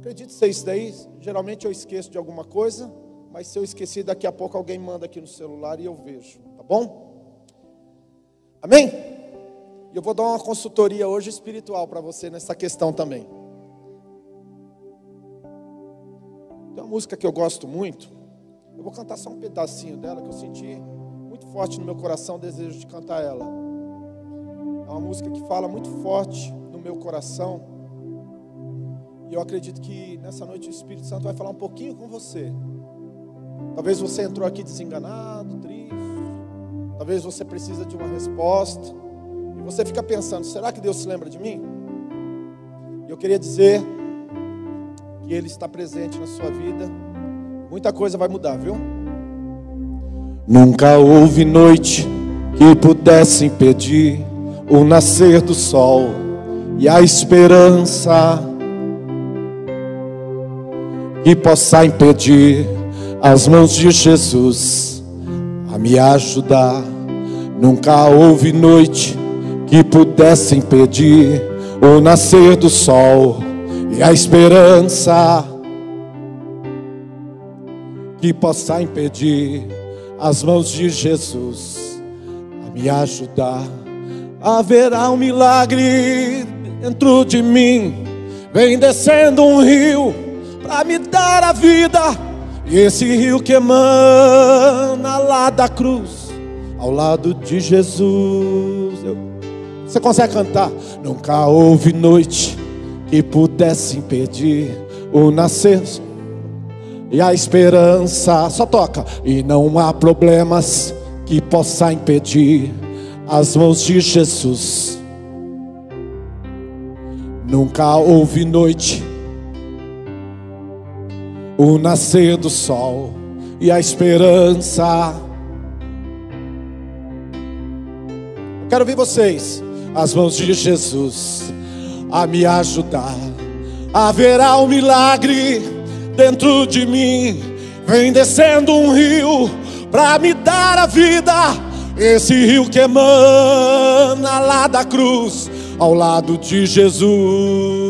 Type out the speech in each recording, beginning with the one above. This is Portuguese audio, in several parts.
Acredite ser isso daí. Geralmente eu esqueço de alguma coisa, mas se eu esqueci, daqui a pouco alguém manda aqui no celular e eu vejo, tá bom? Amém? E eu vou dar uma consultoria hoje espiritual para você nessa questão também. Tem uma música que eu gosto muito. Eu vou cantar só um pedacinho dela que eu senti muito forte no meu coração o desejo de cantar ela. É uma música que fala muito forte no meu coração. E eu acredito que nessa noite o Espírito Santo vai falar um pouquinho com você. Talvez você entrou aqui desenganado, triste. Talvez você precisa de uma resposta. E você fica pensando: será que Deus se lembra de mim? Eu queria dizer que Ele está presente na sua vida. Muita coisa vai mudar, viu? Nunca houve noite que pudesse impedir o nascer do sol e a esperança que possa impedir as mãos de Jesus a me ajudar. Nunca houve noite que pudesse impedir o nascer do sol e a esperança que possa impedir as mãos de Jesus a me ajudar. Haverá um milagre dentro de mim, vem descendo um rio para me dar a vida. E esse rio que emana lá da cruz, ao lado de Jesus. Eu... Você consegue cantar? Nunca houve noite que pudesse impedir o nascer e a esperança. Só toca. E não há problemas que possa impedir as mãos de Jesus. Nunca houve noite o nascer do sol e a esperança. Quero ver vocês, as mãos de Jesus, a me ajudar. Haverá um milagre dentro de mim, vem descendo um rio para me dar a vida. Esse rio que emana lá da cruz, ao lado de Jesus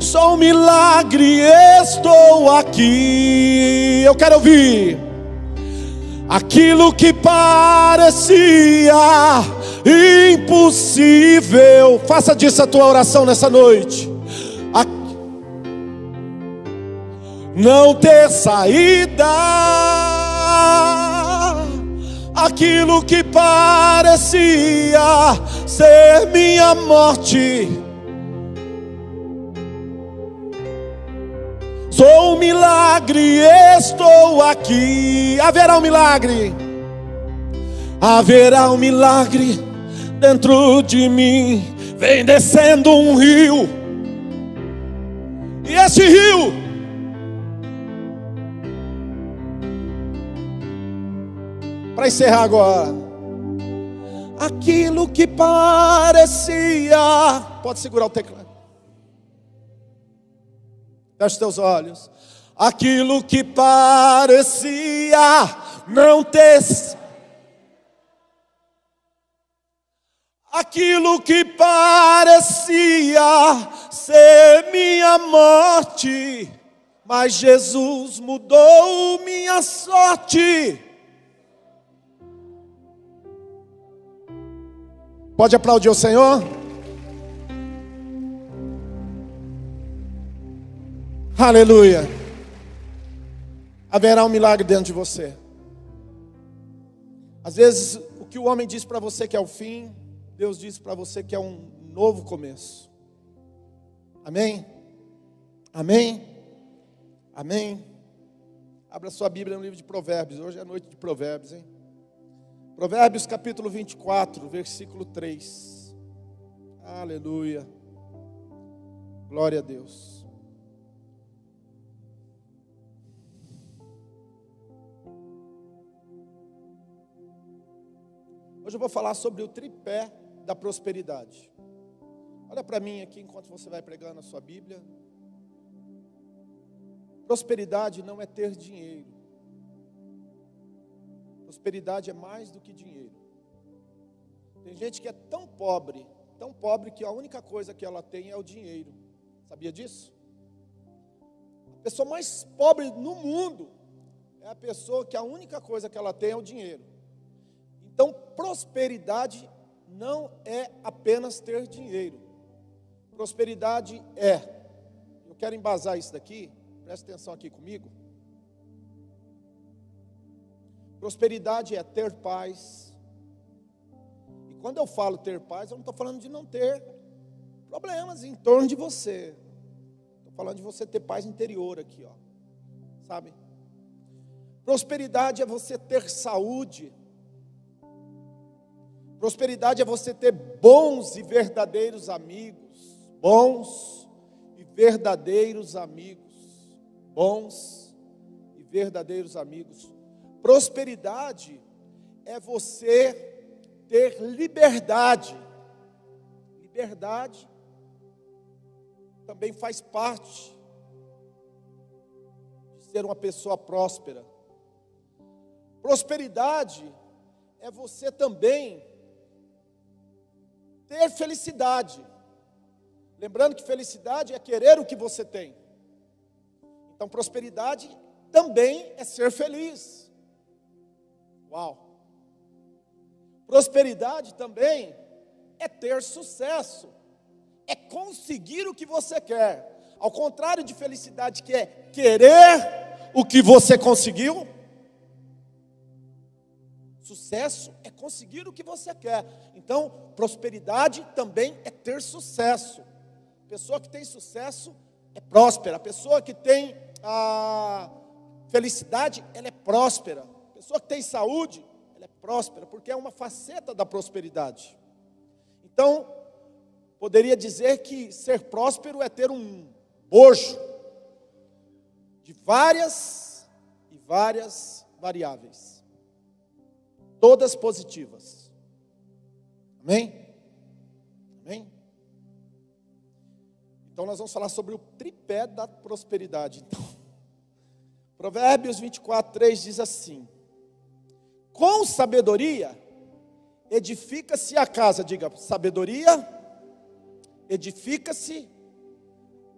só um milagre estou aqui. Eu quero ouvir. Aquilo que parecia impossível, faça disso a tua oração nessa noite. Não ter saída, aquilo que parecia ser minha morte Sou um milagre, estou aqui. Haverá um milagre. Haverá um milagre dentro de mim. Vem descendo um rio. E esse rio para encerrar agora. Aquilo que parecia. Pode segurar o teclado. Feche teus olhos. Aquilo que parecia não ter. Aquilo que parecia ser minha morte, mas Jesus mudou minha sorte. Pode aplaudir o Senhor? Aleluia. Haverá um milagre dentro de você. Às vezes, o que o homem diz para você que é o fim, Deus diz para você que é um novo começo. Amém? Amém? Amém? Abra sua Bíblia no livro de Provérbios. Hoje é noite de Provérbios, hein? Provérbios capítulo 24, versículo 3. Aleluia. Glória a Deus. Hoje eu vou falar sobre o tripé da prosperidade. Olha para mim aqui enquanto você vai pregando a sua Bíblia. Prosperidade não é ter dinheiro. Prosperidade é mais do que dinheiro. Tem gente que é tão pobre, tão pobre que a única coisa que ela tem é o dinheiro. Sabia disso? A pessoa mais pobre no mundo é a pessoa que a única coisa que ela tem é o dinheiro. Então, prosperidade não é apenas ter dinheiro. Prosperidade é. Eu quero embasar isso daqui Preste atenção aqui comigo. Prosperidade é ter paz. E quando eu falo ter paz, eu não estou falando de não ter problemas em torno de você. Estou falando de você ter paz interior aqui, ó. Sabe? Prosperidade é você ter saúde. Prosperidade é você ter bons e verdadeiros amigos. Bons e verdadeiros amigos bons e verdadeiros amigos. Prosperidade é você ter liberdade. Liberdade também faz parte de ser uma pessoa próspera. Prosperidade é você também ter felicidade. Lembrando que felicidade é querer o que você tem. Então, prosperidade também é ser feliz. Uau! Prosperidade também é ter sucesso, é conseguir o que você quer. Ao contrário de felicidade, que é querer o que você conseguiu, sucesso é conseguir o que você quer. Então, prosperidade também é ter sucesso. Pessoa que tem sucesso é próspera. A pessoa que tem a felicidade, ela é próspera. A pessoa que tem saúde, ela é próspera, porque é uma faceta da prosperidade. Então, poderia dizer que ser próspero é ter um bojo de várias e várias variáveis, todas positivas. Amém? Amém? Então nós vamos falar sobre o tripé da prosperidade. Então, Provérbios 24, 3 diz assim: Com sabedoria edifica-se a casa, diga, sabedoria edifica-se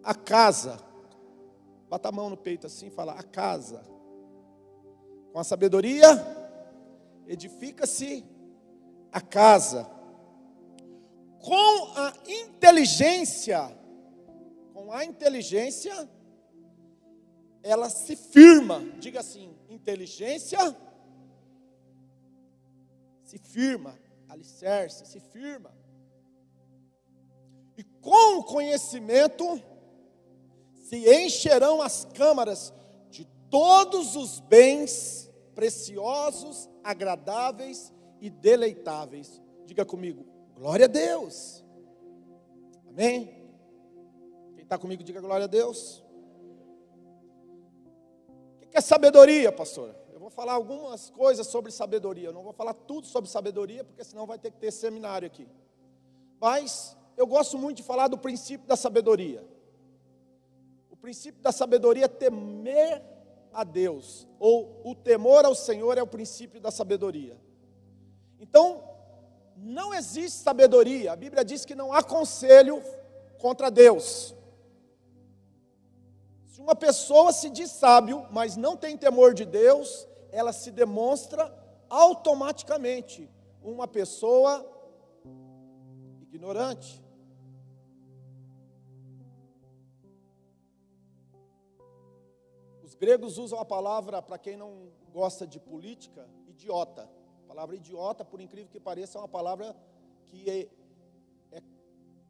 a casa. Bata a mão no peito assim e fala: a casa. Com a sabedoria edifica-se a casa. Com a inteligência com a inteligência, ela se firma. Diga assim: inteligência se firma, alicerce, se firma. E com o conhecimento se encherão as câmaras de todos os bens preciosos, agradáveis e deleitáveis. Diga comigo, glória a Deus. Amém? está comigo, diga glória a Deus. O que é sabedoria, pastor? Eu vou falar algumas coisas sobre sabedoria. Eu não vou falar tudo sobre sabedoria, porque senão vai ter que ter seminário aqui. Mas eu gosto muito de falar do princípio da sabedoria. O princípio da sabedoria é temer a Deus, ou o temor ao Senhor é o princípio da sabedoria. Então, não existe sabedoria. A Bíblia diz que não há conselho contra Deus. Se uma pessoa se diz sábio, mas não tem temor de Deus, ela se demonstra automaticamente uma pessoa ignorante. Gregos usam a palavra, para quem não gosta de política, idiota. A palavra idiota, por incrível que pareça, é uma palavra que é, é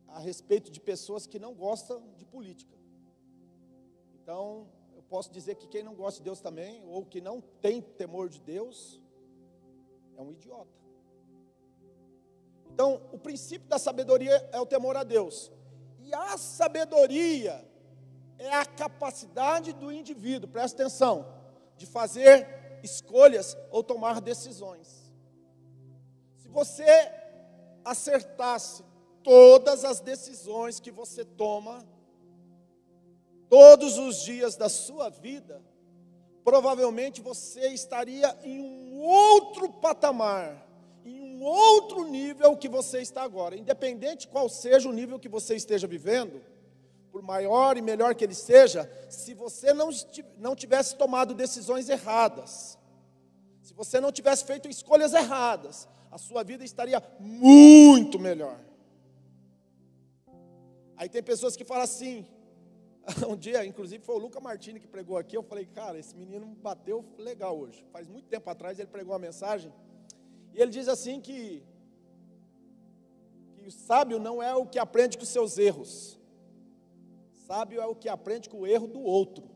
a respeito de pessoas que não gostam de política. Então, eu posso dizer que quem não gosta de Deus também, ou que não tem temor de Deus, é um idiota. Então, o princípio da sabedoria é o temor a Deus. E a sabedoria é a capacidade do indivíduo, presta atenção, de fazer escolhas ou tomar decisões. Se você acertasse todas as decisões que você toma todos os dias da sua vida, provavelmente você estaria em um outro patamar, em um outro nível que você está agora, independente qual seja o nível que você esteja vivendo, por maior e melhor que ele seja, se você não, não tivesse tomado decisões erradas, se você não tivesse feito escolhas erradas, a sua vida estaria muito melhor. Aí tem pessoas que falam assim, um dia, inclusive foi o Luca Martini que pregou aqui, eu falei, cara, esse menino bateu legal hoje. Faz muito tempo atrás ele pregou uma mensagem, e ele diz assim que, que o sábio não é o que aprende com seus erros, sábio é o que aprende com o erro do outro.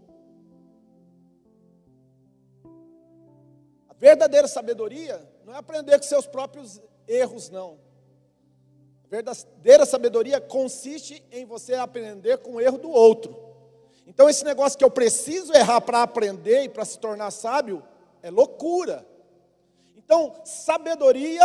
A verdadeira sabedoria não é aprender com seus próprios erros, não. A verdadeira sabedoria consiste em você aprender com o erro do outro. Então, esse negócio que eu preciso errar para aprender e para se tornar sábio é loucura. Então, sabedoria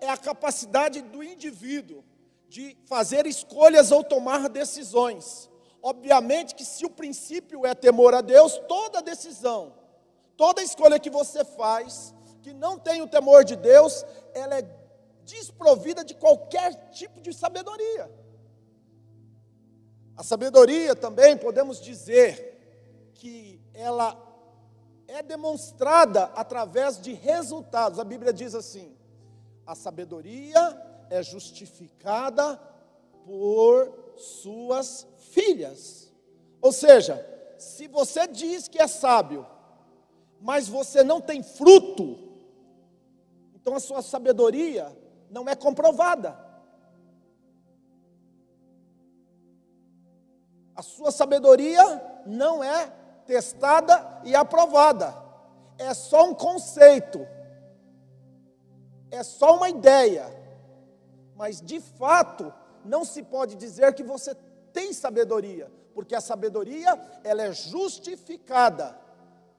é a capacidade do indivíduo de fazer escolhas ou tomar decisões. Obviamente que se o princípio é temor a Deus, toda decisão, toda escolha que você faz, que não tem o temor de Deus, ela é desprovida de qualquer tipo de sabedoria. A sabedoria também podemos dizer que ela é demonstrada através de resultados. A Bíblia diz assim: a sabedoria é justificada por suas filhas. Ou seja, se você diz que é sábio, mas você não tem fruto, então a sua sabedoria não é comprovada. A sua sabedoria não é testada e aprovada. É só um conceito. É só uma ideia. Mas de fato, não se pode dizer que você tem sabedoria, porque a sabedoria ela é justificada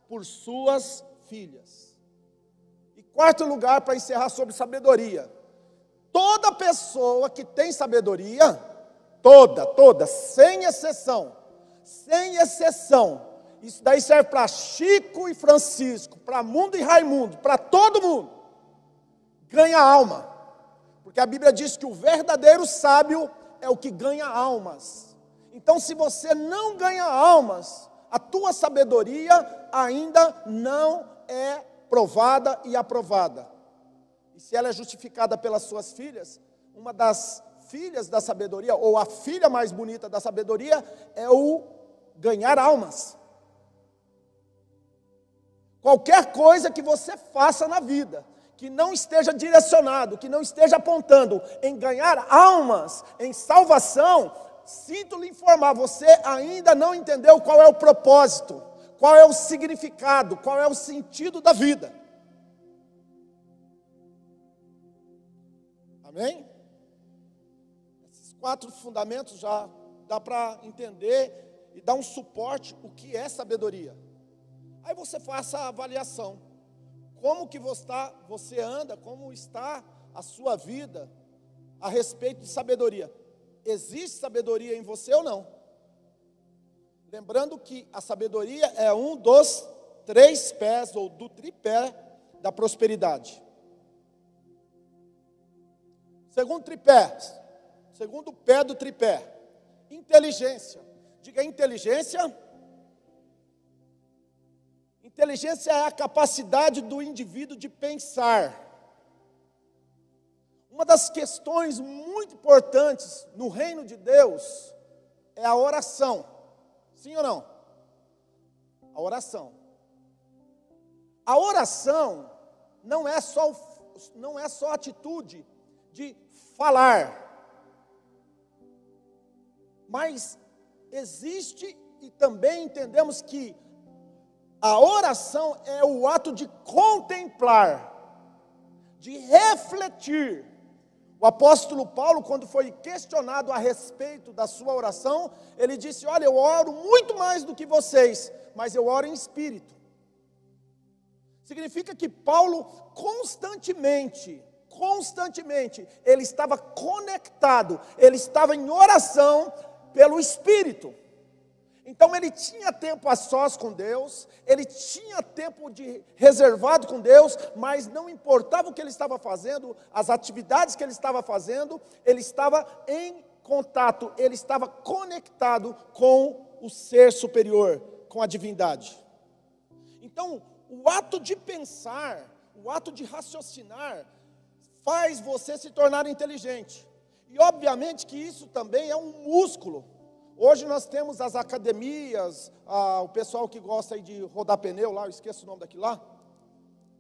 por suas filhas. E quarto lugar para encerrar sobre sabedoria, toda pessoa que tem sabedoria, toda, toda, sem exceção, sem exceção, isso daí serve para Chico e Francisco, para Mundo e Raimundo, para todo mundo, ganha alma, porque a Bíblia diz que o verdadeiro sábio é o que ganha almas. Então, se você não ganha almas, a tua sabedoria ainda não é provada e aprovada. E se ela é justificada pelas suas filhas, uma das filhas da sabedoria, ou a filha mais bonita da sabedoria, é o ganhar almas. Qualquer coisa que você faça na vida, que não esteja direcionado, que não esteja apontando em ganhar almas, em salvação, sinto lhe informar, você ainda não entendeu qual é o propósito, qual é o significado, qual é o sentido da vida. Amém? Esses quatro fundamentos já dá para entender e dar um suporte o que é sabedoria. Aí você faça a avaliação. Como que você, está, você anda, como está a sua vida a respeito de sabedoria? Existe sabedoria em você ou não? Lembrando que a sabedoria é um dos três pés ou do tripé da prosperidade. Segundo tripé, segundo pé do tripé, inteligência. Diga inteligência. Inteligência é a capacidade do indivíduo de pensar. Uma das questões muito importantes no reino de Deus é a oração. Sim ou não? A oração. A oração não é só não é só atitude de falar. Mas existe e também entendemos que a oração é o ato de contemplar, de refletir. O apóstolo Paulo, quando foi questionado a respeito da sua oração, ele disse: Olha, eu oro muito mais do que vocês, mas eu oro em espírito. Significa que Paulo constantemente constantemente, ele estava conectado, ele estava em oração pelo Espírito. Então ele tinha tempo a sós com Deus, ele tinha tempo de reservado com Deus, mas não importava o que ele estava fazendo, as atividades que ele estava fazendo, ele estava em contato, ele estava conectado com o ser superior, com a divindade. Então, o ato de pensar, o ato de raciocinar, faz você se tornar inteligente. E obviamente que isso também é um músculo. Hoje nós temos as academias, ah, o pessoal que gosta de rodar pneu lá, eu esqueço o nome daquilo lá.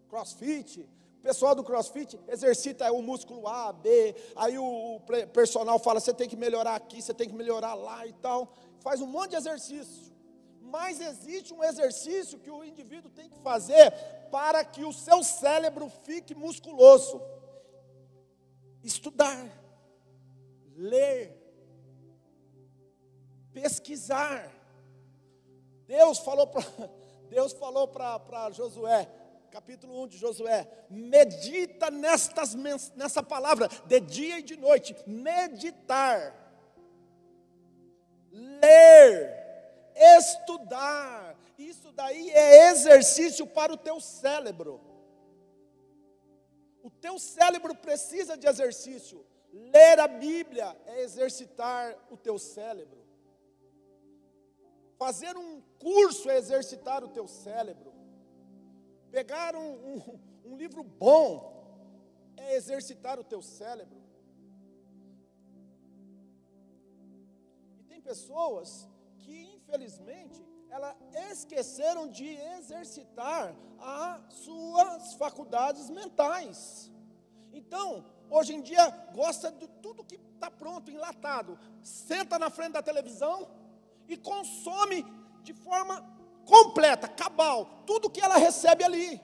Crossfit. O pessoal do crossfit exercita o músculo A, B, aí o personal fala, você tem que melhorar aqui, você tem que melhorar lá e tal. Faz um monte de exercício. Mas existe um exercício que o indivíduo tem que fazer para que o seu cérebro fique musculoso. Estudar, ler, pesquisar. Deus falou para Deus falou para Josué, capítulo 1 de Josué, medita nestas, nessa palavra, de dia e de noite, meditar, ler, estudar, isso daí é exercício para o teu cérebro. O teu cérebro precisa de exercício. Ler a Bíblia é exercitar o teu cérebro. Fazer um curso é exercitar o teu cérebro. Pegar um, um, um livro bom é exercitar o teu cérebro. E tem pessoas que, infelizmente, elas esqueceram de exercitar as suas faculdades mentais. Então, hoje em dia, gosta de tudo que está pronto, enlatado. Senta na frente da televisão e consome de forma completa, cabal, tudo que ela recebe ali.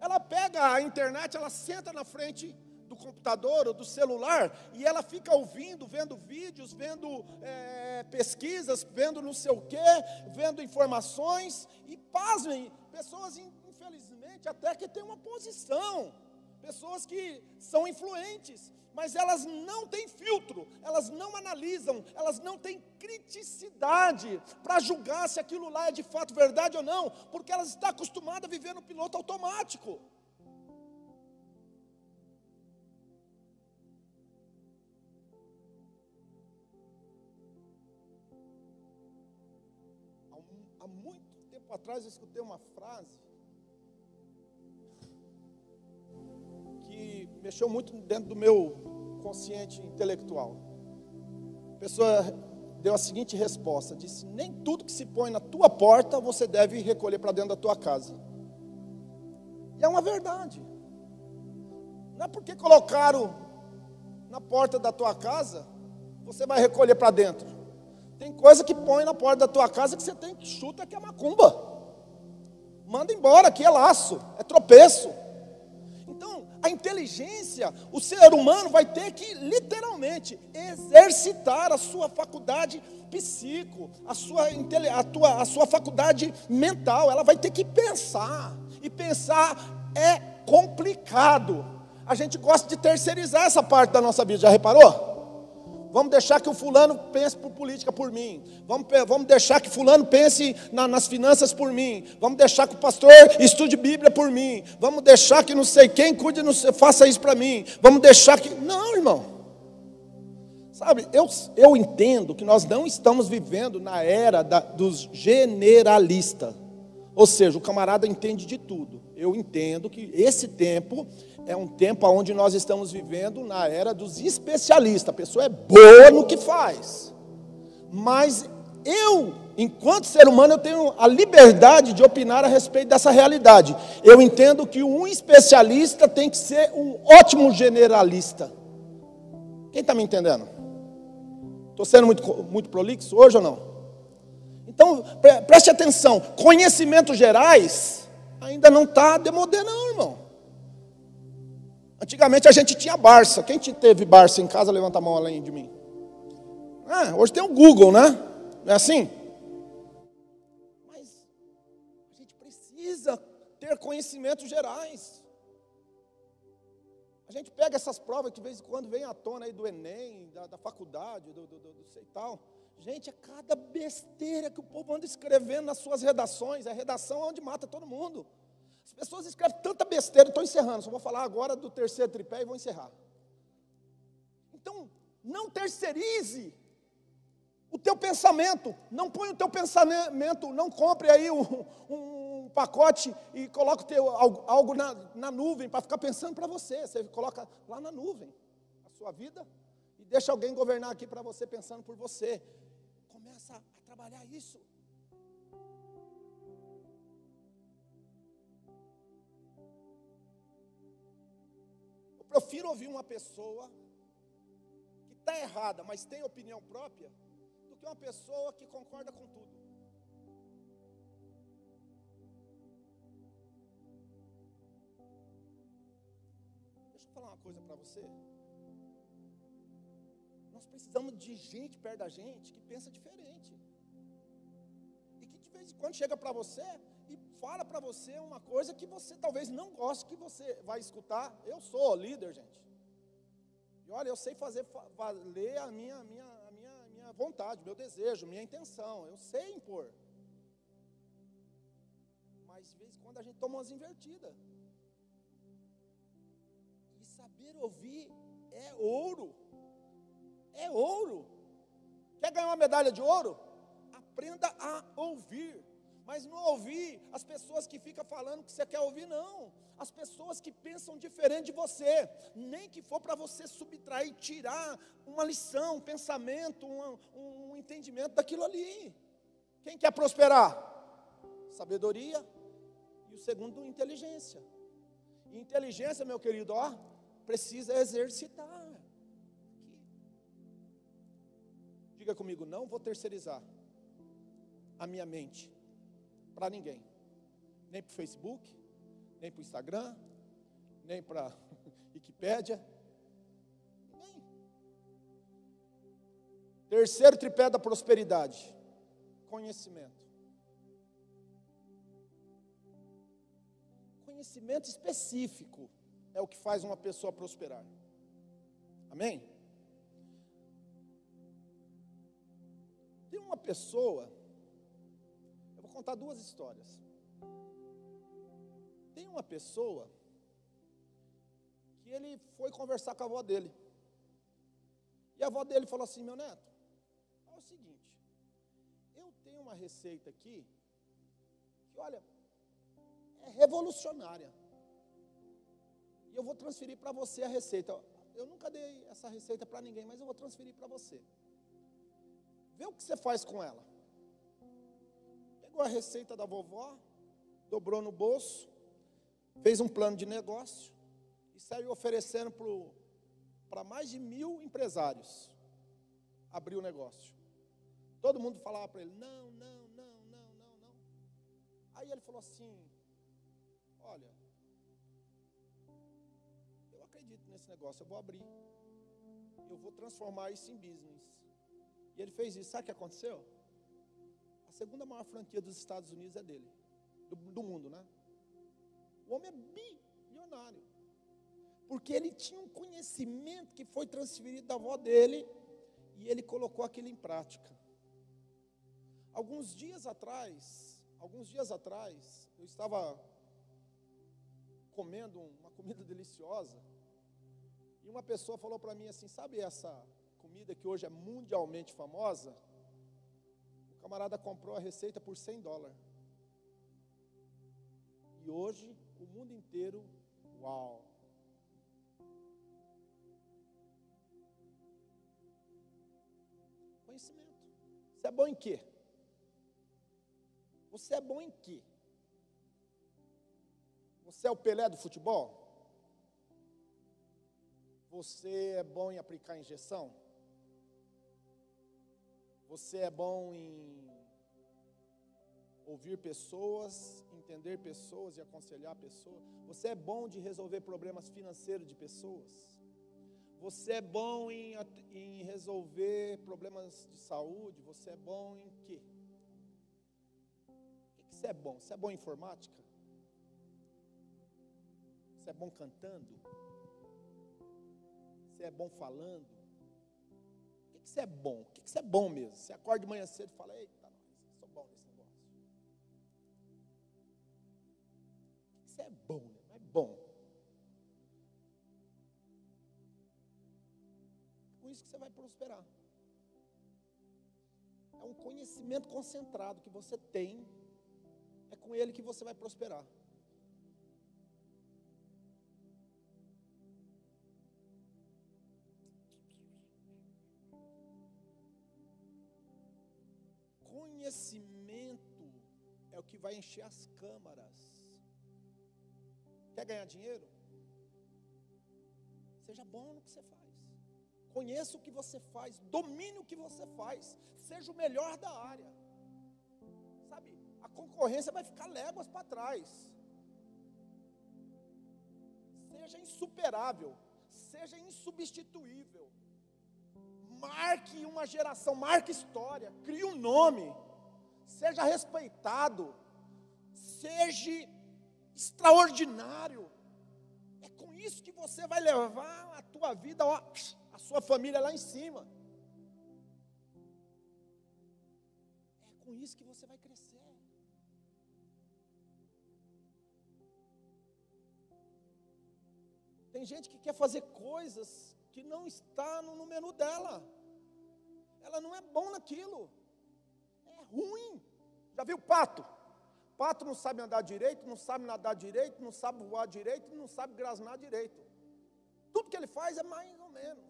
Ela pega a internet, ela senta na frente do computador ou do celular e ela fica ouvindo, vendo vídeos, vendo é, pesquisas, vendo não sei o quê, vendo informações e pasmem, pessoas infelizmente até que têm uma posição, pessoas que são influentes, mas elas não têm filtro, elas não analisam, elas não têm criticidade para julgar se aquilo lá é de fato verdade ou não, porque elas estão acostumadas a viver no piloto automático. Há muito tempo atrás eu escutei uma frase que mexeu muito dentro do meu consciente intelectual. A pessoa deu a seguinte resposta: disse, nem tudo que se põe na tua porta você deve recolher para dentro da tua casa. E é uma verdade. Não é porque colocaram na porta da tua casa, você vai recolher para dentro. Tem coisa que põe na porta da tua casa que você tem que chuta que é macumba. Manda embora, aqui é laço, é tropeço a inteligência, o ser humano vai ter que literalmente exercitar a sua faculdade psico, a sua, a, tua, a sua faculdade mental, ela vai ter que pensar. E pensar é complicado. A gente gosta de terceirizar essa parte da nossa vida, já reparou? Vamos deixar que o fulano pense por política por mim. Vamos, vamos deixar que fulano pense na, nas finanças por mim. Vamos deixar que o pastor estude Bíblia por mim. Vamos deixar que não sei quem cuide, não sei, faça isso para mim. Vamos deixar que. Não, irmão. Sabe, eu, eu entendo que nós não estamos vivendo na era da, dos generalistas. Ou seja, o camarada entende de tudo. Eu entendo que esse tempo é um tempo onde nós estamos vivendo na era dos especialistas. A pessoa é boa no que faz. Mas eu, enquanto ser humano, eu tenho a liberdade de opinar a respeito dessa realidade. Eu entendo que um especialista tem que ser um ótimo generalista. Quem está me entendendo? Estou sendo muito, muito prolixo hoje ou não? Então, preste atenção: conhecimentos gerais ainda não está demodê, não, irmão. Antigamente a gente tinha Barça. Quem teve Barça em casa, levanta a mão além de mim. Ah, hoje tem o Google, né? Não é assim? Mas a gente precisa ter conhecimentos gerais. A gente pega essas provas que de vez em quando vem à tona aí do Enem, da, da faculdade, do, do, do, do sei tal. Gente, é cada besteira que o povo anda escrevendo nas suas redações. A redação é onde mata todo mundo. As pessoas escrevem tanta besteira, estou encerrando, só vou falar agora do terceiro tripé e vou encerrar. Então, não terceirize o teu pensamento, não põe o teu pensamento, não compre aí um, um pacote e coloque teu, algo, algo na, na nuvem para ficar pensando para você. Você coloca lá na nuvem a sua vida e deixa alguém governar aqui para você pensando por você. Começa a trabalhar isso. Eu prefiro ouvir uma pessoa que está errada, mas tem opinião própria do que uma pessoa que concorda com tudo. Deixa eu falar uma coisa para você. Nós precisamos de gente perto da gente que pensa diferente. E que de vez em quando chega para você e fala para você uma coisa que você talvez não goste que você vai escutar. Eu sou líder, gente. E olha, eu sei fazer valer a minha, minha, minha vontade, meu desejo, minha intenção. Eu sei impor. Mas de vez em quando a gente toma umas invertidas. E saber ouvir é ouro. É ouro. Quer ganhar uma medalha de ouro? Aprenda a ouvir. Mas não ouvir as pessoas que ficam falando que você quer ouvir, não. As pessoas que pensam diferente de você. Nem que for para você subtrair, tirar uma lição, um pensamento, um, um entendimento daquilo ali. Quem quer prosperar? Sabedoria. E o segundo, inteligência. Inteligência, meu querido, ó, precisa exercitar. Diga comigo, não vou terceirizar a minha mente para ninguém. Nem para o Facebook, nem para o Instagram, nem para Wikipédia. Nem. Terceiro tripé da prosperidade: conhecimento. Conhecimento específico é o que faz uma pessoa prosperar. Amém? Tem uma pessoa contar duas histórias. Tem uma pessoa que ele foi conversar com a avó dele. E a avó dele falou assim: Meu neto, é o seguinte, eu tenho uma receita aqui que, olha, é revolucionária. E eu vou transferir para você a receita. Eu nunca dei essa receita para ninguém, mas eu vou transferir para você. Vê o que você faz com ela pegou a receita da vovó, dobrou no bolso, fez um plano de negócio e saiu oferecendo para mais de mil empresários abrir o negócio. Todo mundo falava para ele: não, não, não, não, não, não. Aí ele falou assim: olha, eu acredito nesse negócio, eu vou abrir, eu vou transformar isso em business. E ele fez isso. Sabe o que aconteceu? Segunda maior franquia dos Estados Unidos é dele, do, do mundo, né? O homem é bilionário. Porque ele tinha um conhecimento que foi transferido da avó dele e ele colocou aquilo em prática. Alguns dias atrás, alguns dias atrás, eu estava comendo uma comida deliciosa e uma pessoa falou para mim assim: sabe essa comida que hoje é mundialmente famosa? Camarada comprou a receita por 100 dólares. E hoje, o mundo inteiro, uau! Conhecimento. Você é bom em quê? Você é bom em quê? Você é o Pelé do futebol? Você é bom em aplicar injeção? Você é bom em ouvir pessoas, entender pessoas e aconselhar pessoas. Você é bom de resolver problemas financeiros de pessoas. Você é bom em, em resolver problemas de saúde. Você é bom em quê? O que você é bom? Você é bom em informática? Você é bom cantando? Você é bom falando? Que, você é bom? O que, que você é bom mesmo? Você acorda de manhã cedo e fala, eita, sou bom nesse negócio. O que, você é bom, né? É bom. Com isso que você vai prosperar. É um conhecimento concentrado que você tem, é com ele que você vai prosperar. Conhecimento é o que vai encher as câmaras. Quer ganhar dinheiro? Seja bom no que você faz. Conheça o que você faz, domine o que você faz, seja o melhor da área. Sabe, a concorrência vai ficar léguas para trás. Seja insuperável, seja insubstituível. Marque uma geração, marque história, crie um nome, seja respeitado, seja extraordinário. É com isso que você vai levar a tua vida, ó, a sua família lá em cima. É com isso que você vai crescer. Tem gente que quer fazer coisas que não está no, menu dela. Ela não é bom naquilo. É ruim. Já viu pato? Pato não sabe andar direito, não sabe nadar direito, não sabe voar direito, não sabe grasnar direito. Tudo que ele faz é mais ou menos.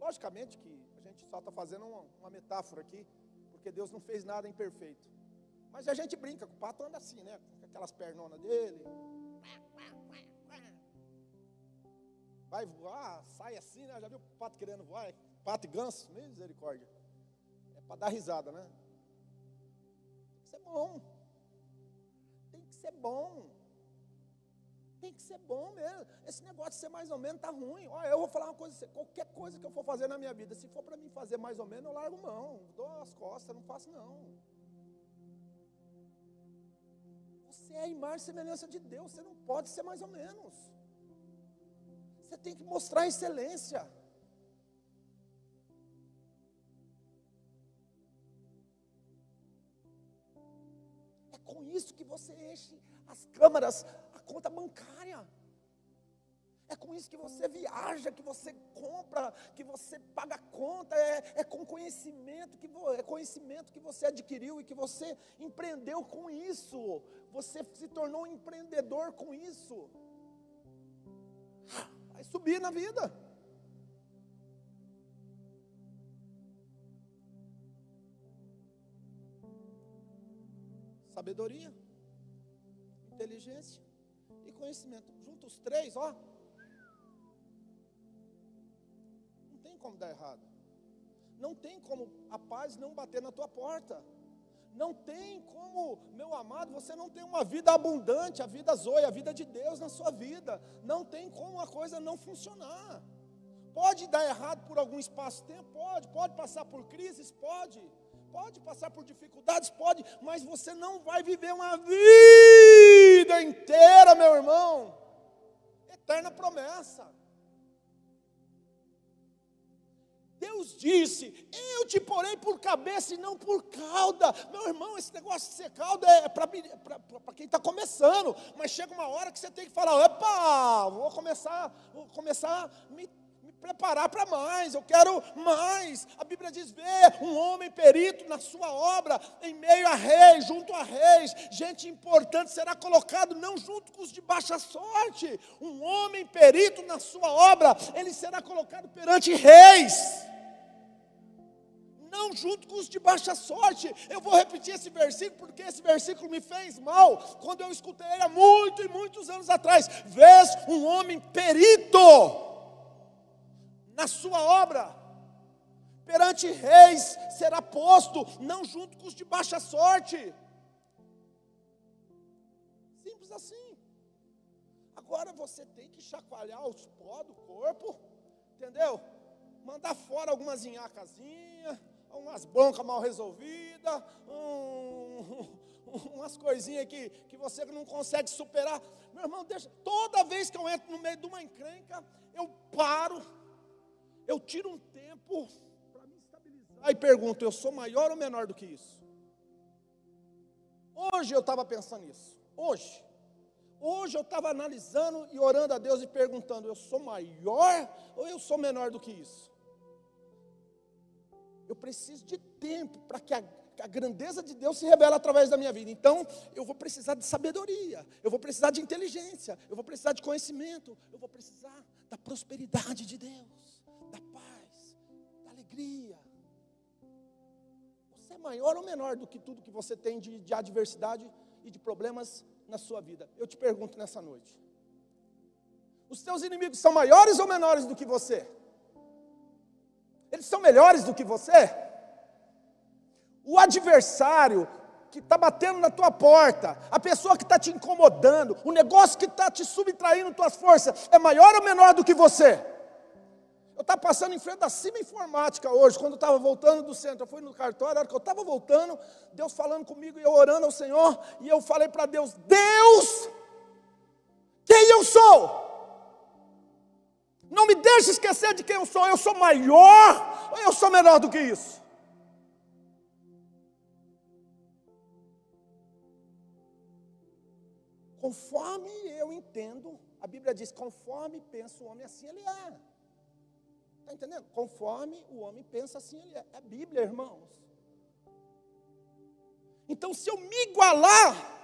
Logicamente que a gente só está fazendo uma, uma, metáfora aqui, porque Deus não fez nada imperfeito. Mas a gente brinca, o pato anda assim, né? Com aquelas pernonas dele. Vai voar, sai assim, né? Já viu o pato querendo voar? Pato e ganso, misericórdia. É para dar risada, né? Tem que ser bom. Tem que ser bom. Tem que ser bom mesmo. Esse negócio de ser mais ou menos está ruim. Olha, eu vou falar uma coisa, qualquer coisa que eu for fazer na minha vida, se for para mim fazer mais ou menos, eu largo mão, dou as costas, não faço não. Você é a imagem e semelhança de Deus, você não pode ser mais ou menos. Você tem que mostrar excelência. É com isso que você enche as câmaras conta bancária. É com isso que você viaja, que você compra, que você paga conta. É, é com conhecimento que é conhecimento que você adquiriu e que você empreendeu com isso. Você se tornou um empreendedor com isso. Vai subir na vida. Sabedoria, inteligência conhecimento. Junta os três, ó. Não tem como dar errado. Não tem como a paz não bater na tua porta. Não tem como, meu amado, você não tem uma vida abundante, a vida zoe, a vida de Deus na sua vida. Não tem como a coisa não funcionar. Pode dar errado por algum espaço-tempo? Pode. Pode passar por crises? Pode. Pode passar por dificuldades? Pode. Mas você não vai viver uma vida inteira, meu irmão. Eterna promessa. Deus disse: Eu te porei por cabeça e não por cauda. Meu irmão, esse negócio de ser cauda é para quem está começando. Mas chega uma hora que você tem que falar: opa, vou começar, vou começar a me preparar para mais, eu quero mais. A Bíblia diz: vê um homem perito na sua obra, em meio a reis, junto a reis, gente importante será colocado, não junto com os de baixa sorte. Um homem perito na sua obra, ele será colocado perante reis. Não junto com os de baixa sorte. Eu vou repetir esse versículo porque esse versículo me fez mal quando eu escutei ele há muito e muitos anos atrás. Vês um homem perito na sua obra. Perante reis será posto, não junto com os de baixa sorte. Simples assim. Agora você tem que chacoalhar os pó do corpo, entendeu? Mandar fora algumas inhacazinhas, umas broncas mal resolvidas, um, umas coisinhas que, que você não consegue superar. Meu irmão, deixa. Toda vez que eu entro no meio de uma encrenca, eu paro, eu tiro um tempo para me estabilizar e pergunto: eu sou maior ou menor do que isso? Hoje eu estava pensando nisso. Hoje. Hoje eu estava analisando e orando a Deus e perguntando: eu sou maior ou eu sou menor do que isso? Eu preciso de tempo para que a a grandeza de Deus se revela através da minha vida. Então, eu vou precisar de sabedoria, eu vou precisar de inteligência, eu vou precisar de conhecimento, eu vou precisar da prosperidade de Deus, da paz, da alegria. Você é maior ou menor do que tudo que você tem de, de adversidade e de problemas na sua vida? Eu te pergunto nessa noite. Os seus inimigos são maiores ou menores do que você? Eles são melhores do que você? o adversário que está batendo na tua porta, a pessoa que está te incomodando, o negócio que está te subtraindo tuas forças, é maior ou menor do que você? Eu estava passando em frente da Cima Informática hoje, quando eu estava voltando do centro. Eu fui no cartório, a hora que eu estava voltando, Deus falando comigo e eu orando ao Senhor, e eu falei para Deus: Deus, quem eu sou? Não me deixe esquecer de quem eu sou. Eu sou maior eu sou menor do que isso? Conforme eu entendo, a Bíblia diz: conforme pensa o homem, assim ele é. Está entendendo? Conforme o homem pensa, assim ele é. É a Bíblia, irmãos. Então, se eu me igualar,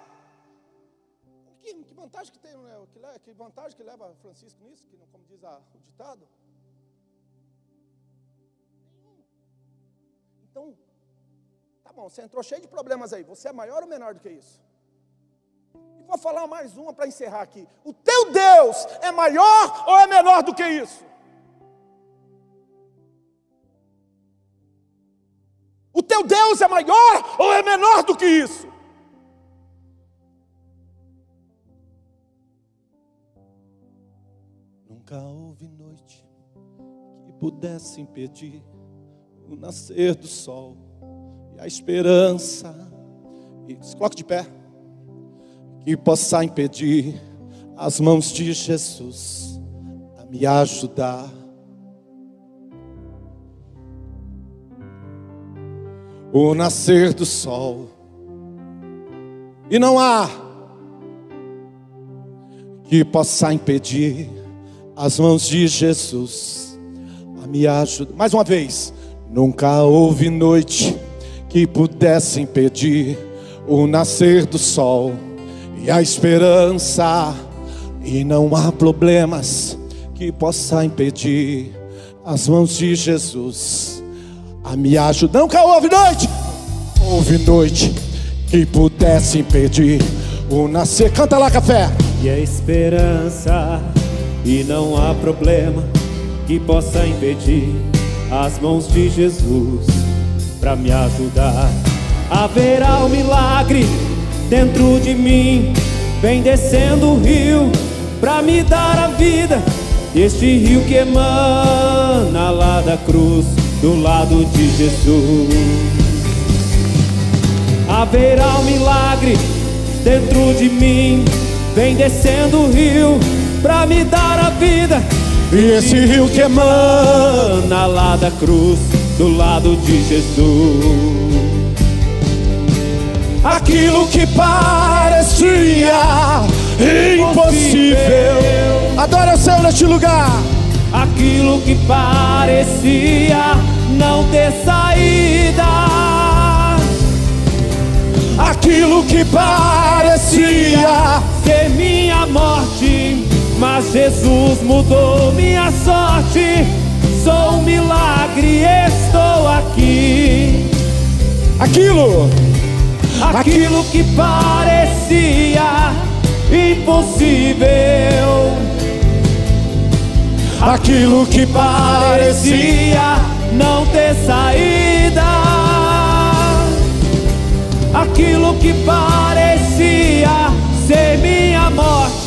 que, que vantagem que tem, né? que, que vantagem que leva Francisco nisso, que, como diz a, o ditado? Então, tá bom, você entrou cheio de problemas aí. Você é maior ou menor do que isso? Vou falar mais uma para encerrar aqui. O teu Deus é maior ou é menor do que isso? O teu Deus é maior ou é menor do que isso? Nunca houve noite que pudesse impedir o nascer do sol e a esperança. E coloque de pé que possa impedir as mãos de Jesus a me ajudar. O nascer do sol, e não há que possa impedir as mãos de Jesus a me ajudar. Mais uma vez, nunca houve noite que pudesse impedir o nascer do sol e a esperança, e não há problemas que possa impedir as mãos de Jesus a me ajudar. Nunca houve noite, houve noite que pudesse impedir o nascer. Canta lá, café. E a esperança, e não há problema que possa impedir as mãos de Jesus para me ajudar. Haverá um milagre dentro de mim vem descendo o rio pra me dar a vida. Este rio que emana lá da cruz, do lado de Jesus. Haverá um milagre dentro de mim, vem descendo o rio pra me dar a vida. E esse rio que emana lá da cruz, do lado de Jesus. Aquilo que parecia impossível. Adora o céu neste lugar. Aquilo que parecia não ter saída. Aquilo que parecia ser minha morte. Mas Jesus mudou minha sorte. Sou um milagre, estou aqui. Aquilo aquilo que parecia impossível, aquilo que parecia não ter saída, aquilo que parecia ser minha morte.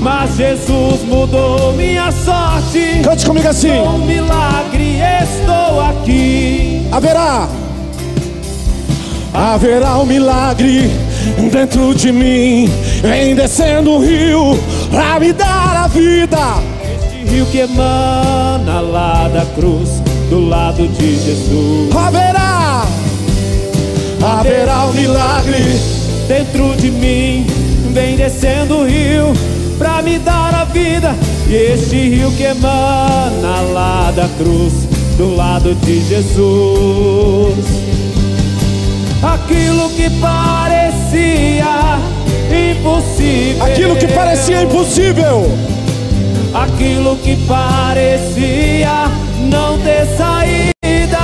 Mas Jesus mudou minha sorte. Cante comigo assim. Com um milagre estou aqui. Haverá haverá um milagre dentro de mim. Vem descendo um rio pra me dar a vida. Este rio que emana lá da cruz, do lado de Jesus. Haverá, haverá um milagre dentro de mim. Vem descendo o rio pra me dar a vida. E este rio que emana lá da cruz, do lado de Jesus. Aquilo que parecia impossível. Aquilo que parecia impossível. Aquilo que parecia não ter saída.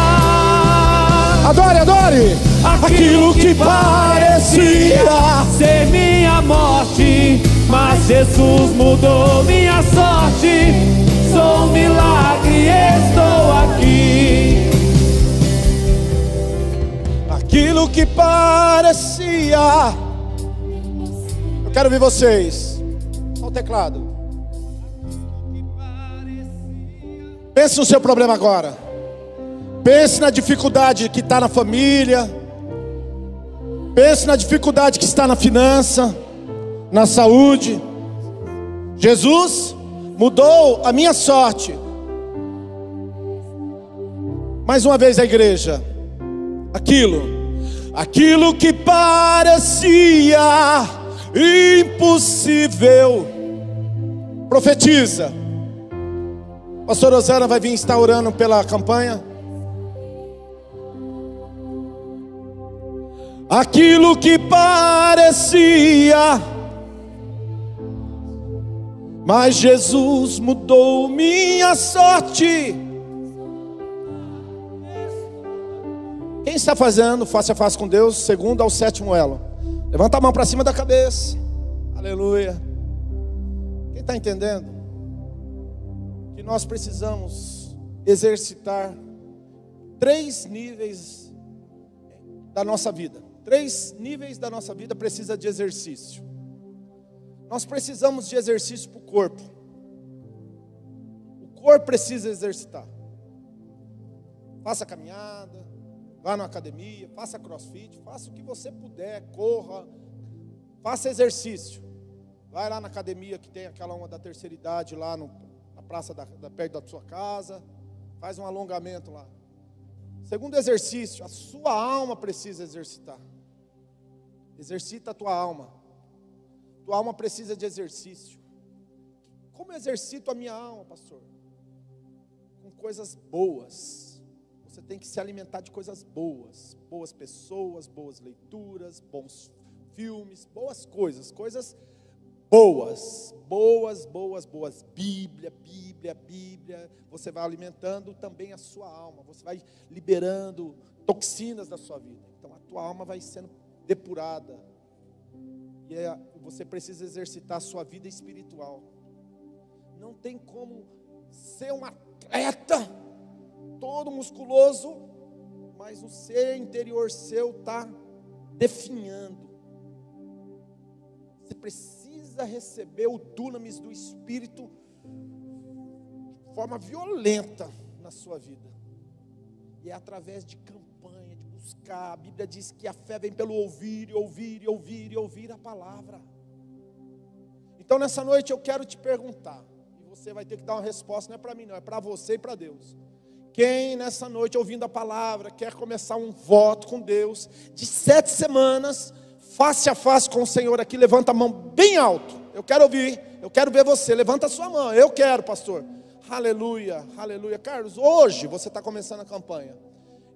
Adore, adore. Aquilo que parecia ser minha morte, mas Jesus mudou minha sorte. Sou um milagre, estou aqui. Aquilo que parecia. Eu quero ver vocês. Olha o teclado. Pense no seu problema agora. Pense na dificuldade que está na família. Pense na dificuldade que está na finança, na saúde. Jesus mudou a minha sorte. Mais uma vez a igreja. Aquilo, aquilo que parecia impossível. Profetiza. Pastor Osana vai vir estar orando pela campanha. Aquilo que parecia, mas Jesus mudou minha sorte. Quem está fazendo face a face com Deus, segundo ao sétimo elo? Levanta a mão para cima da cabeça. Aleluia. Quem está entendendo? Que nós precisamos exercitar três níveis da nossa vida. Três níveis da nossa vida precisa de exercício. Nós precisamos de exercício para o corpo. O corpo precisa exercitar. Faça caminhada, vá na academia, faça crossfit, faça o que você puder, corra, faça exercício. Vai lá na academia que tem aquela uma da terceira idade lá no, na praça da, da, perto da sua casa, faz um alongamento lá. Segundo exercício, a sua alma precisa exercitar. Exercita a tua alma. Tua alma precisa de exercício. Como eu exercito a minha alma, pastor? Com coisas boas. Você tem que se alimentar de coisas boas. Boas pessoas, boas leituras, bons filmes, boas coisas, coisas boas, boas, boas, boas. Bíblia, Bíblia, Bíblia. Você vai alimentando também a sua alma. Você vai liberando toxinas da sua vida. Então a tua alma vai sendo depurada. E é, você precisa exercitar a sua vida espiritual. Não tem como ser um atleta todo musculoso, mas o ser interior seu está definhando. Você precisa receber o dunamis do Espírito de forma violenta na sua vida. E é através de campanha, buscar. A Bíblia diz que a fé vem pelo ouvir, e ouvir, e ouvir, e ouvir a palavra. Então nessa noite eu quero te perguntar, e você vai ter que dar uma resposta, não é para mim, não, é para você e para Deus. Quem nessa noite, ouvindo a palavra, quer começar um voto com Deus de sete semanas, face a face com o Senhor aqui, levanta a mão bem alto. Eu quero ouvir, eu quero ver você. Levanta a sua mão, eu quero, pastor. Aleluia, aleluia. Carlos, hoje você está começando a campanha.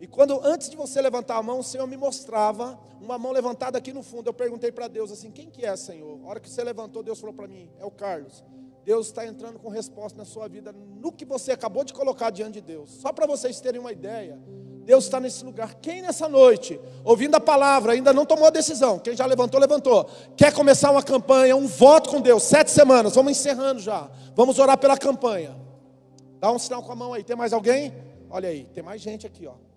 E quando antes de você levantar a mão, o Senhor me mostrava uma mão levantada aqui no fundo. Eu perguntei para Deus assim: quem que é, Senhor? A hora que você levantou, Deus falou para mim: é o Carlos. Deus está entrando com resposta na sua vida, no que você acabou de colocar diante de Deus. Só para vocês terem uma ideia, Deus está nesse lugar. Quem nessa noite, ouvindo a palavra, ainda não tomou a decisão? Quem já levantou, levantou. Quer começar uma campanha, um voto com Deus, sete semanas, vamos encerrando já. Vamos orar pela campanha. Dá um sinal com a mão aí. Tem mais alguém? Olha aí, tem mais gente aqui, ó.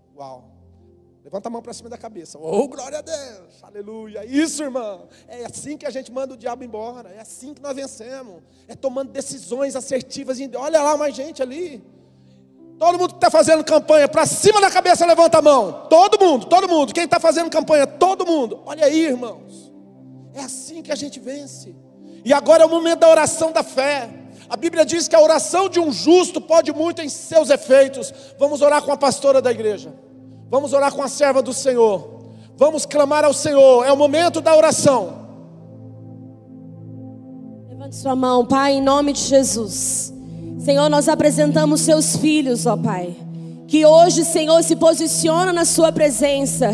Levanta a mão para cima da cabeça. Oh, glória a Deus. Aleluia. Isso, irmão. É assim que a gente manda o diabo embora. É assim que nós vencemos. É tomando decisões assertivas. Olha lá mais gente ali. Todo mundo que está fazendo campanha, para cima da cabeça, levanta a mão. Todo mundo, todo mundo. Quem está fazendo campanha, todo mundo. Olha aí, irmãos. É assim que a gente vence. E agora é o momento da oração da fé. A Bíblia diz que a oração de um justo pode muito em seus efeitos. Vamos orar com a pastora da igreja. Vamos orar com a serva do Senhor. Vamos clamar ao Senhor. É o momento da oração. Levante sua mão, Pai, em nome de Jesus. Senhor, nós apresentamos seus filhos, ó Pai. Que hoje, Senhor, se posiciona na sua presença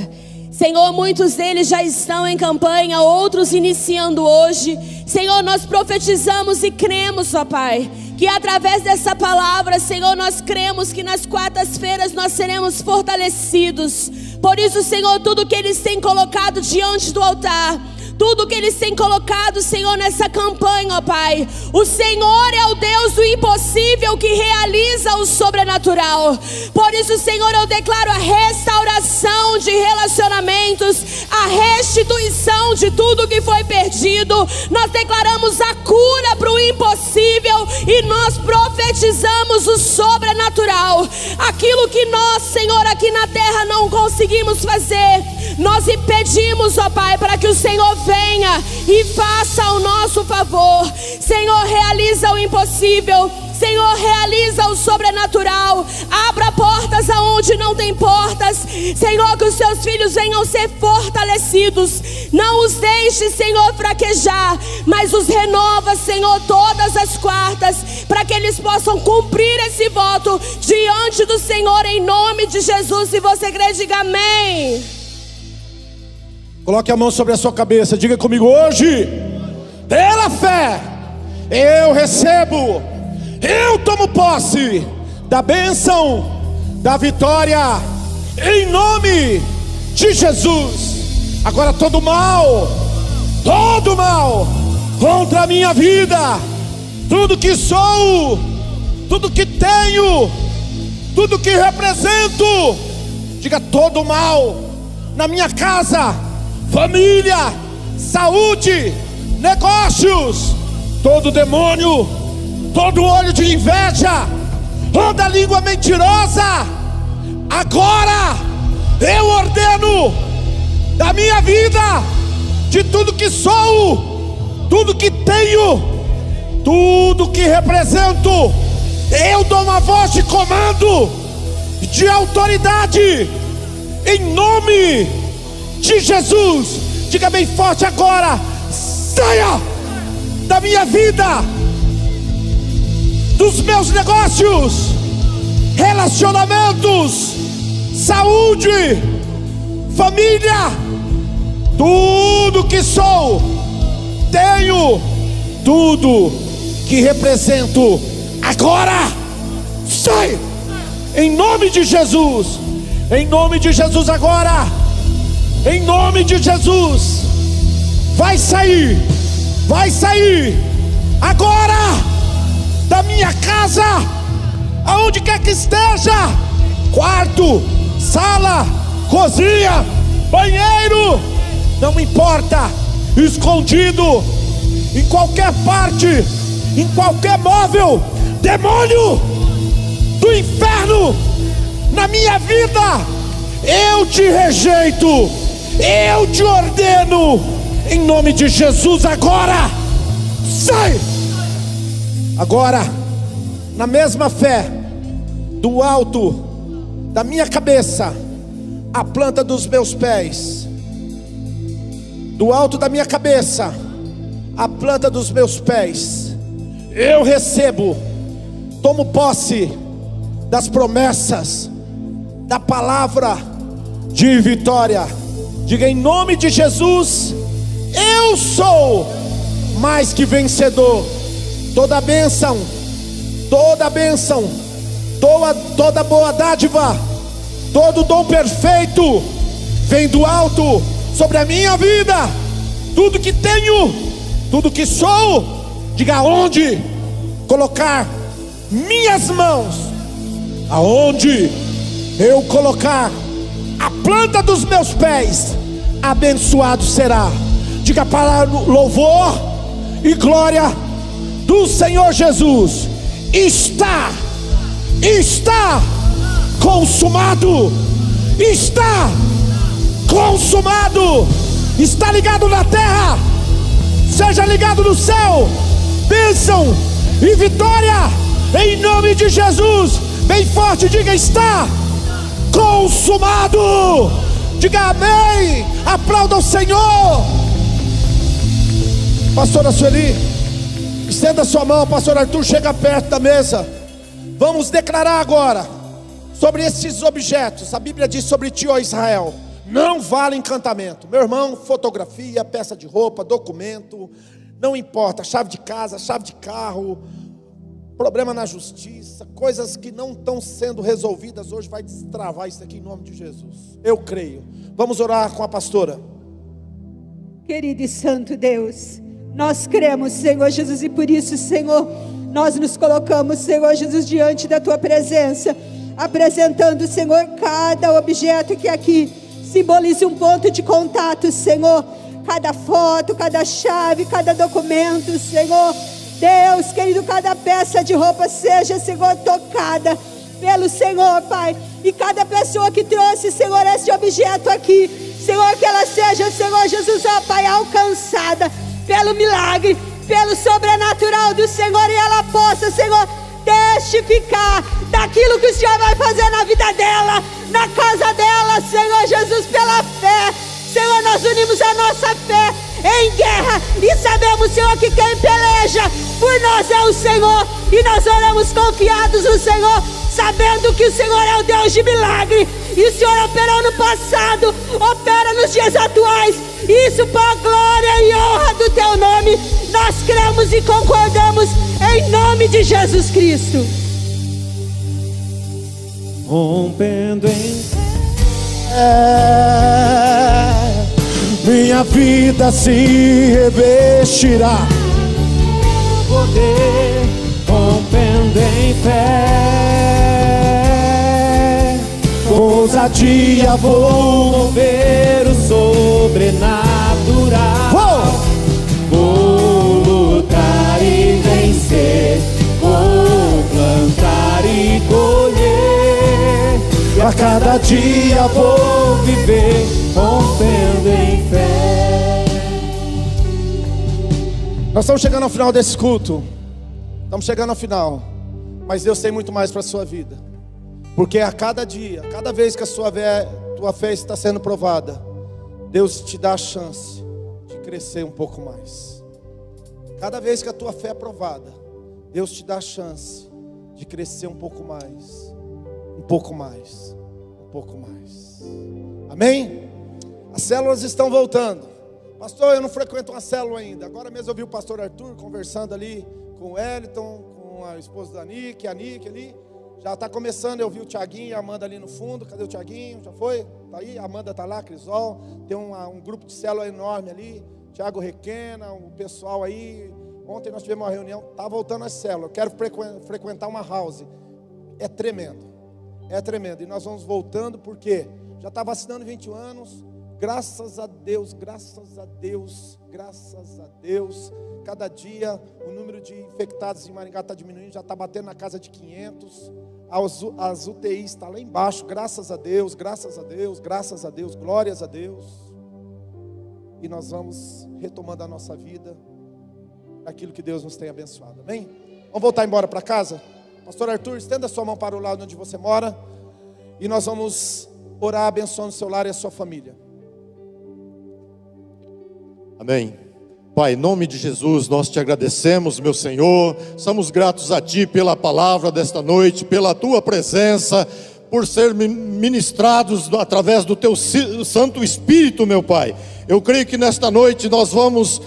Senhor, muitos deles já estão em campanha, outros iniciando hoje. Senhor, nós profetizamos e cremos, ó Pai, que através dessa palavra, Senhor, nós cremos que nas quartas-feiras nós seremos fortalecidos. Por isso, Senhor, tudo que eles têm colocado diante do altar, tudo que eles têm colocado, Senhor, nessa campanha, ó Pai. O Senhor é o Deus do impossível que realiza o sobrenatural. Por isso, Senhor, eu declaro a restauração de relacionamentos, a restituição de tudo que foi perdido. Nós declaramos a cura para o impossível e nós profetizamos o sobrenatural. Aquilo que nós, Senhor, aqui na terra não conseguimos fazer, nós impedimos, ó Pai, para que o Senhor venha e faça ao nosso favor. Senhor, realiza o impossível. Senhor, realiza o sobrenatural. Abra portas aonde não tem portas. Senhor, que os seus filhos venham ser fortalecidos. Não os deixe, Senhor, fraquejar, mas os renova, Senhor, todas as quartas, para que eles possam cumprir esse voto diante do Senhor em nome de Jesus. Se você crê, diga amém. Coloque a mão sobre a sua cabeça, diga comigo hoje, pela fé, eu recebo, eu tomo posse da bênção, da vitória, em nome de Jesus. Agora todo mal, todo mal contra a minha vida, tudo que sou, tudo que tenho, tudo que represento, diga todo mal na minha casa família, saúde, negócios, todo demônio, todo olho de inveja, toda língua mentirosa, agora eu ordeno da minha vida, de tudo que sou, tudo que tenho, tudo que represento, eu dou uma voz de comando, de autoridade, em nome de Jesus. Diga bem forte agora: saia da minha vida, dos meus negócios, relacionamentos, saúde, família, tudo que sou, tenho, tudo que represento, agora sai, em nome de Jesus, em nome de Jesus agora em nome de Jesus. Vai sair, vai sair. Agora. Da minha casa, aonde quer que esteja. Quarto, sala, cozinha, banheiro, não importa, escondido. Em qualquer parte, em qualquer móvel, demônio. Do inferno. Na minha vida, eu te rejeito eu te ordeno, em nome de Jesus, agora, sai! Agora, na mesma fé, do alto da minha cabeça, a planta dos meus pés, do alto da minha cabeça, a planta dos meus pés, eu recebo, tomo posse das promessas, da palavra de vitória Diga em nome de Jesus, eu sou mais que vencedor. Toda bênção, toda bênção, toda, toda boa dádiva, todo dom perfeito vem do alto sobre a minha vida. Tudo que tenho, tudo que sou, diga aonde colocar minhas mãos, aonde eu colocar a planta dos meus pés, abençoado será. Diga para louvor e glória do Senhor Jesus. Está, está consumado, está consumado, está ligado na terra, declarado no céu: bênção e vitória, em nome de Jesus. Bem forte, diga: está consumado. Diga amém. Aplauda o Senhor. Pastora Sueli, estenda sua mão, pastor Arthur, chega perto da mesa. Vamos declarar agora sobre esses objetos. A Bíblia diz sobre ti, ó Israel, não vale encantamento. Meu irmão, fotografia, peça de roupa, documento, não importa, chave de casa, chave de carro, problema na justiça, coisas que não estão sendo resolvidas hoje, vai destravar isso aqui em nome de Jesus. Eu creio. Vamos orar com a pastora. Querido e santo Deus, nós cremos, Senhor Jesus, e por isso, Senhor, nós nos colocamos, Senhor Jesus, diante da tua presença, apresentando, Senhor, cada objeto que aqui simboliza um ponto de contato, Senhor. Cada foto, cada chave, cada documento, Senhor. Deus, querido, cada peça de roupa seja, Senhor, tocada pelo Senhor, Pai. E cada pessoa que trouxe, Senhor, esse objeto aqui, Senhor, que ela seja, Senhor Jesus, ó Pai, alcançada pelo milagre, pelo sobrenatural do Senhor, e ela possa, Senhor, testificar daquilo que o Senhor vai fazer na vida dela, na casa dela, Senhor Jesus, pela fé. Senhor, nós unimos a nossa fé em guerra e sabemos, Senhor, que quem peleja por nós é o Senhor e nós oramos confiados no Senhor, sabendo que o Senhor é o Deus de milagre e o Senhor operou no passado, opera nos dias atuais. Isso para a glória e honra do teu nome. Nós cremos e concordamos em nome de Jesus Cristo. Rompendo em É, minha vida se revestirá. poder, rompendo em fé. Com ousadia vou. Vou ver o sobrenatural. Vou! Vou lutar e vencer. Vou plantar e colher. E A cada dia vou. viver rompendo em fé. Nós estamos chegando ao final desse culto. Estamos chegando ao final. Mas Deus tem muito mais para a sua vida. Porque a cada dia, cada vez que a sua fé, tua fé está sendo provada, Deus te dá a chance de crescer um pouco mais. Cada vez que a tua fé é provada, Deus te dá a chance de crescer um pouco mais. Um pouco mais. Um pouco mais. Amém? As células estão voltando. Pastor, eu não frequento uma célula ainda. Agora mesmo eu vi o pastor Arthur conversando ali com o Wellington, com a esposa da Nick, a Nick ali. Já está começando, eu vi o Tiaguinho e a Amanda ali no fundo. Cadê o Tiaguinho? Já foi? Está aí? A Amanda está lá, Crisol. Tem uma- um grupo de célula enorme ali. Tiago Requena, o pessoal aí. Ontem nós tivemos uma reunião, está voltando as células. Eu quero frequen- frequentar uma house. É tremendo. É tremendo. E nós vamos voltando porque já está vacinando 21 anos. Graças a Deus, graças a Deus, graças a Deus. Cada dia o número de infectados em Maringá está diminuindo, já está batendo na casa de 500. As, as UTIs estão lá embaixo, graças a Deus, graças a Deus, graças a Deus, glórias a Deus. E nós vamos retomando a nossa vida aquilo que Deus nos tem abençoado. Amém? Vamos voltar embora para casa? Pastor Arthur, estenda sua mão para o lado onde você mora. E nós vamos orar abençoando o seu lar e a sua família. Amém. Pai, em nome de Jesus, nós te agradecemos, meu Senhor. Somos gratos a Ti pela palavra desta noite, pela Tua presença, por ser mi- ministrados através do Teu Santo Espírito, meu Pai. Eu creio que nesta noite nós vamos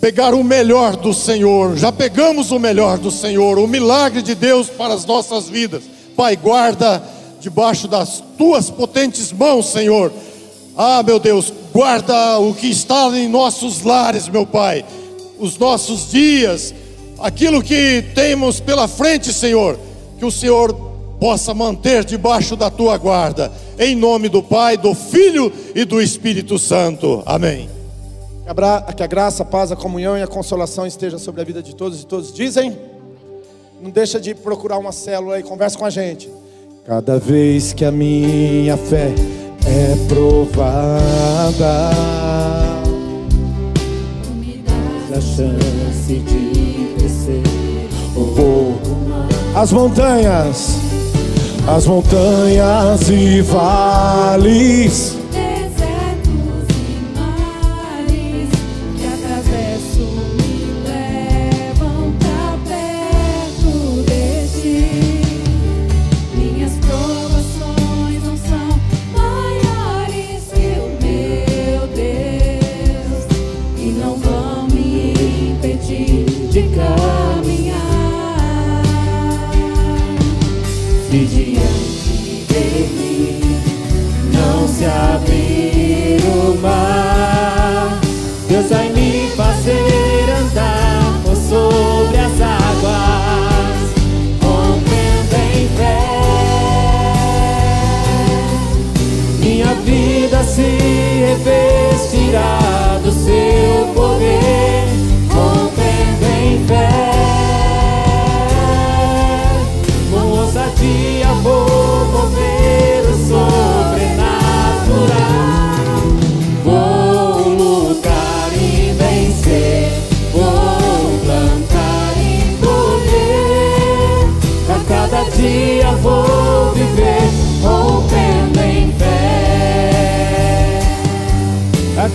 pegar o melhor do Senhor. Já pegamos o melhor do Senhor, o milagre de Deus para as nossas vidas. Pai, guarda debaixo das tuas potentes mãos, Senhor. Ah, meu Deus, guarda o que está em nossos lares, meu Pai. Os nossos dias, aquilo que temos pela frente, Senhor, que o Senhor possa manter debaixo da tua guarda. Em nome do Pai, do Filho e do Espírito Santo. Amém. Que a, graça, a paz, a comunhão e a consolação esteja sobre a vida de todos e todos dizem. Não deixa de procurar uma célula e conversa com a gente. Cada vez que a minha fé é provada. Me dá a chance de crescer. Vou as montanhas, as montanhas e vales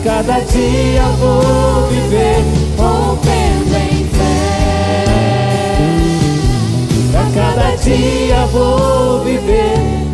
cada dia vou viver rompendo em fé. A cada dia vou viver